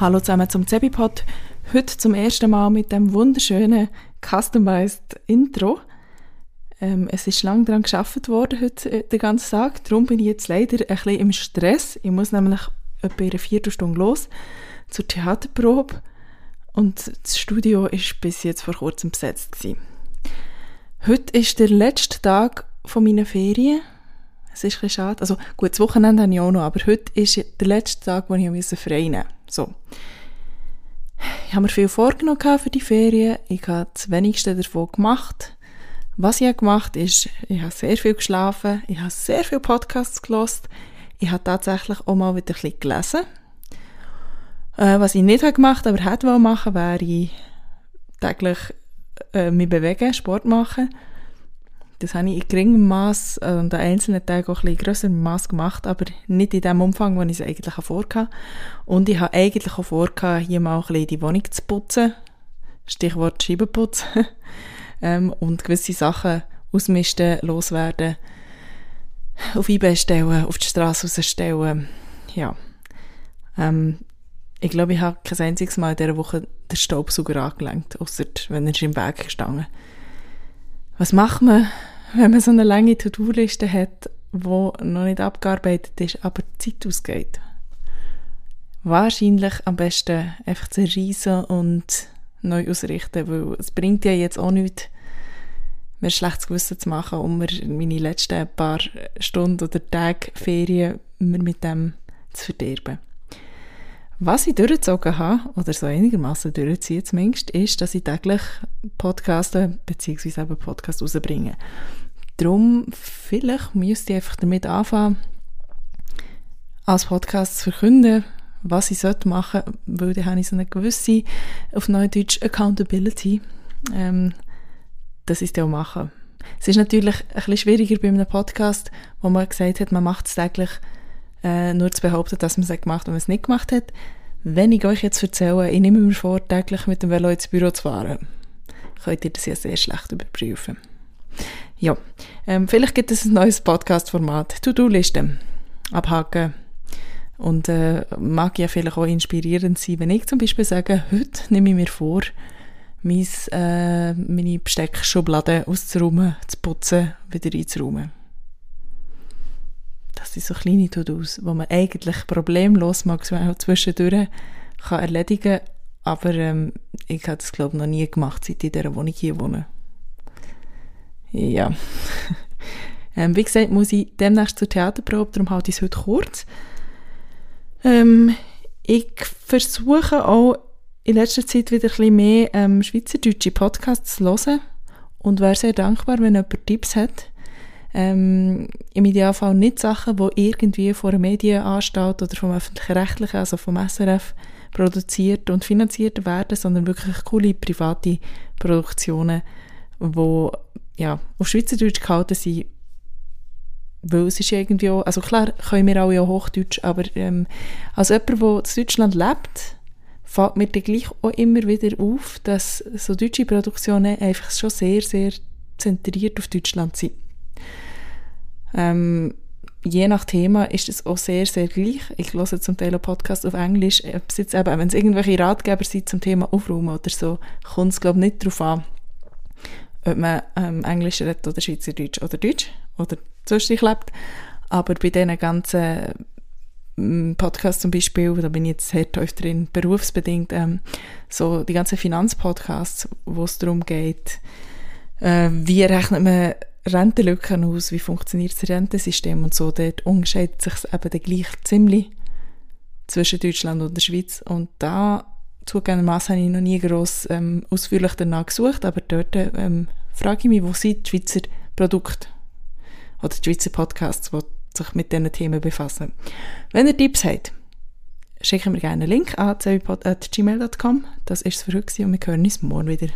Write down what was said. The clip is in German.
Hallo zusammen zum Zebipod. Heute zum ersten Mal mit dem wunderschönen customized Intro. Ähm, es ist lange daran geschafft worden heute äh, den ganzen Tag. Darum bin ich jetzt leider ein bisschen im Stress. Ich muss nämlich etwa eine Viertelstunde los zur Theaterprobe und das Studio ist bis jetzt vor kurzem besetzt gewesen. Heute ist der letzte Tag von meiner Ferien. Es ist ein schade. Also gut, das Wochenende habe ich auch noch, aber heute ist der letzte Tag, wo ich frei nehmen musste. So. Ich habe mir viel vorgenommen für die Ferien. Ich habe das wenigste davon gemacht. Was ich gemacht habe, ist, ich habe sehr viel geschlafen, ich habe sehr viele Podcasts gelost, ich habe tatsächlich auch mal wieder ein bisschen gelesen. Äh, was ich nicht habe gemacht aber hätte machen wäre täglich äh, mich bewegen, Sport machen. Das habe ich in geringem Maß äh, und an einzelnen Tagen auch ein bisschen grösserem Maß gemacht, aber nicht in dem Umfang, wie ich es eigentlich vorhatte. Und ich habe eigentlich auch vorgehabt, hier mal ein bisschen die Wohnung zu putzen. Stichwort Scheibenputzen. ähm, und gewisse Sachen ausmisten, loswerden, auf eBay stellen, auf die Straße rausstellen. Ja. Ähm, ich glaube, ich habe kein einziges Mal in dieser Woche den Staubsauger angelenkt, außer wenn er im Weg gestanden Was macht man, wenn man so eine lange To-Do-Liste hat, die noch nicht abgearbeitet ist, aber die Zeit ausgeht? Wahrscheinlich am besten einfach zerreißen und neu ausrichten, weil es bringt ja jetzt auch nichts, mir schlechtes Gewissen zu machen, um mir meine letzten paar Stunden oder Tage Ferien mit dem zu verderben. Was ich durchgezogen habe, oder so einigermaßen durchziehe zumindest, ist, dass ich täglich Podcasten bzw. eben Podcast rausbringe. Darum, vielleicht müsste ich einfach damit anfangen, als Podcast zu verkünden, was ich machen sollte, weil dann habe ich so eine gewisse, auf Neudeutsch, Accountability, ähm, dass ich es auch mache. Es ist natürlich ein bisschen schwieriger bei einem Podcast, wo man gesagt hat, man macht es täglich äh, nur zu behaupten, dass man es gemacht hat, wenn man es nicht gemacht hat. Wenn ich euch jetzt erzähle, ich nehme mir vor, täglich mit dem Velo ins Büro zu fahren, könnt ihr das ja sehr schlecht überprüfen. Ja, ähm, vielleicht gibt es ein neues Podcast-Format, To-Do-Liste, abhaken. Und äh, mag ja vielleicht auch inspirierend sein, wenn ich zum Beispiel sage, heute nehme ich mir vor, mein, äh, meine Besteckschublade auszuräumen, zu putzen, wieder einzuräumen das sind so kleine To-Dos, die man eigentlich problemlos mal zwischendurch kann erledigen kann. Aber ähm, ich habe das, glaube ich, noch nie gemacht, seit ich in dieser Wohnung hier wohne. Ja. ähm, wie gesagt, muss ich demnächst zur Theaterprobe, darum halte ich es heute kurz. Ähm, ich versuche auch in letzter Zeit wieder ein bisschen mehr ähm, schweizerdeutsche Podcasts zu hören und wäre sehr dankbar, wenn jemand Tipps hat ähm, im Idealfall nicht Sachen, die irgendwie von einer Medienanstalt oder vom öffentlich-rechtlichen, also vom SRF, produziert und finanziert werden, sondern wirklich coole private Produktionen, die ja, auf Schweizerdeutsch gehalten sind, weil es ist irgendwie auch, also klar können wir alle auch Hochdeutsch, aber ähm, als jemand, der in Deutschland lebt, fällt mir dann gleich auch immer wieder auf, dass so deutsche Produktionen einfach schon sehr, sehr zentriert auf Deutschland sind. Ähm, je nach Thema ist es auch sehr, sehr gleich. Ich höre zum Teil Podcast auf Englisch. Ob es jetzt eben, wenn es irgendwelche Ratgeber sind zum Thema Aufräumen oder so, kommt es, glaube ich, nicht darauf an, ob man ähm, Englisch redet oder Schweizerdeutsch oder Deutsch oder sonst lebt. Aber bei diesen ganzen mm, Podcasts zum Beispiel, da bin ich jetzt sehr tief drin, berufsbedingt, ähm, so die ganzen Finanzpodcasts, wo es darum geht, äh, wie rechnet man Rentenlücken aus, wie funktioniert das Rentensystem und so, dort unterscheidet sich eben gleich ziemlich zwischen Deutschland und der Schweiz und da zugegebenermaßen habe ich noch nie gross ähm, ausführlich danach gesucht, aber dort ähm, frage ich mich, wo sind die Schweizer Produkte oder die Schweizer Podcasts, die sich mit diesen Themen befassen. Wenn ihr Tipps habt, schicken wir gerne einen Link an gmail.com. Das ist es für heute und wir hören uns morgen wieder.